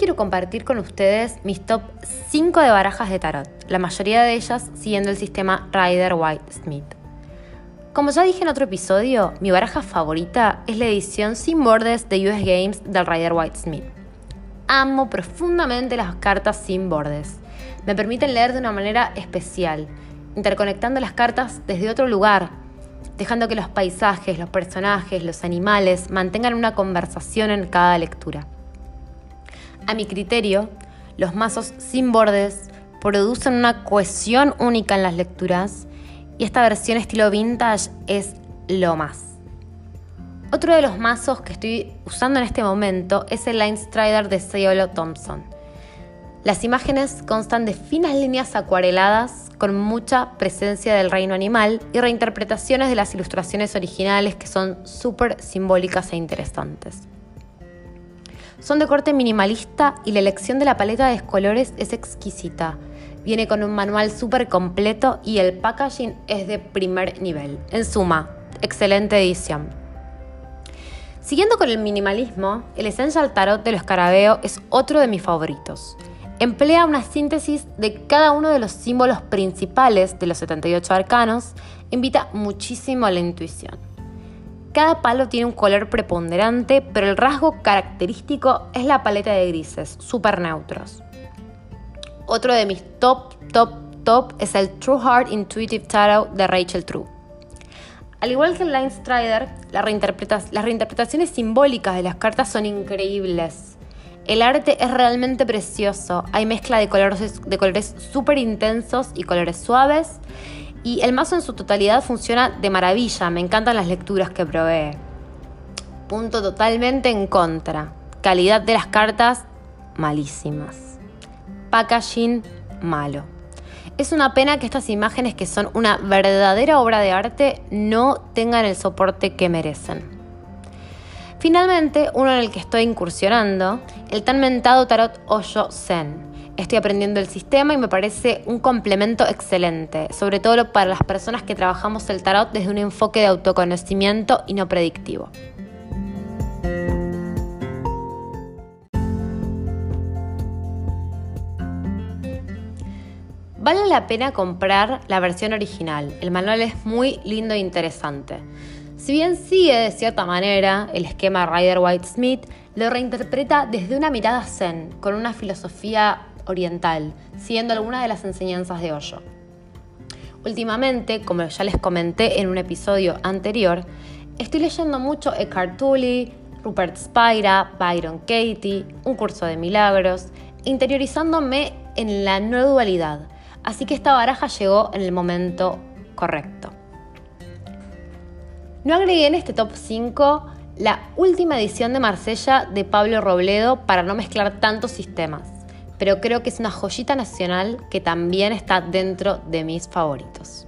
quiero compartir con ustedes mis top 5 de barajas de tarot, la mayoría de ellas siguiendo el sistema Rider White Smith. Como ya dije en otro episodio, mi baraja favorita es la edición sin bordes de US Games del Rider White Smith. Amo profundamente las cartas sin bordes. Me permiten leer de una manera especial, interconectando las cartas desde otro lugar, dejando que los paisajes, los personajes, los animales mantengan una conversación en cada lectura. A mi criterio, los mazos sin bordes producen una cohesión única en las lecturas y esta versión estilo vintage es lo más. Otro de los mazos que estoy usando en este momento es el Line Strider de Cielo Thompson. Las imágenes constan de finas líneas acuareladas con mucha presencia del reino animal y reinterpretaciones de las ilustraciones originales que son súper simbólicas e interesantes. Son de corte minimalista y la elección de la paleta de colores es exquisita. Viene con un manual súper completo y el packaging es de primer nivel. En suma, excelente edición. Siguiendo con el minimalismo, el Essential Tarot de los Escarabeo es otro de mis favoritos emplea una síntesis de cada uno de los símbolos principales de los 78 arcanos, invita muchísimo a la intuición. Cada palo tiene un color preponderante, pero el rasgo característico es la paleta de grises, súper neutros. Otro de mis top, top, top es el True Heart Intuitive Tarot de Rachel True. Al igual que el Line Strider, las reinterpretaciones simbólicas de las cartas son increíbles. El arte es realmente precioso. Hay mezcla de colores de colores súper intensos y colores suaves. Y el mazo en su totalidad funciona de maravilla. Me encantan las lecturas que provee. Punto totalmente en contra. Calidad de las cartas, malísimas. Packaging, malo. Es una pena que estas imágenes, que son una verdadera obra de arte, no tengan el soporte que merecen. Finalmente, uno en el que estoy incursionando, el tan mentado tarot Osho Zen. Estoy aprendiendo el sistema y me parece un complemento excelente, sobre todo para las personas que trabajamos el tarot desde un enfoque de autoconocimiento y no predictivo. Vale la pena comprar la versión original. El manual es muy lindo e interesante. Si bien sigue de cierta manera el esquema Rider White Smith, lo reinterpreta desde una mirada zen, con una filosofía oriental, siguiendo algunas de las enseñanzas de Osho. Últimamente, como ya les comenté en un episodio anterior, estoy leyendo mucho Eckhart Tolle, Rupert Spira, Byron Katie, un curso de milagros, interiorizándome en la no dualidad. Así que esta baraja llegó en el momento correcto. No agregué en este top 5 la última edición de Marsella de Pablo Robledo para no mezclar tantos sistemas, pero creo que es una joyita nacional que también está dentro de mis favoritos.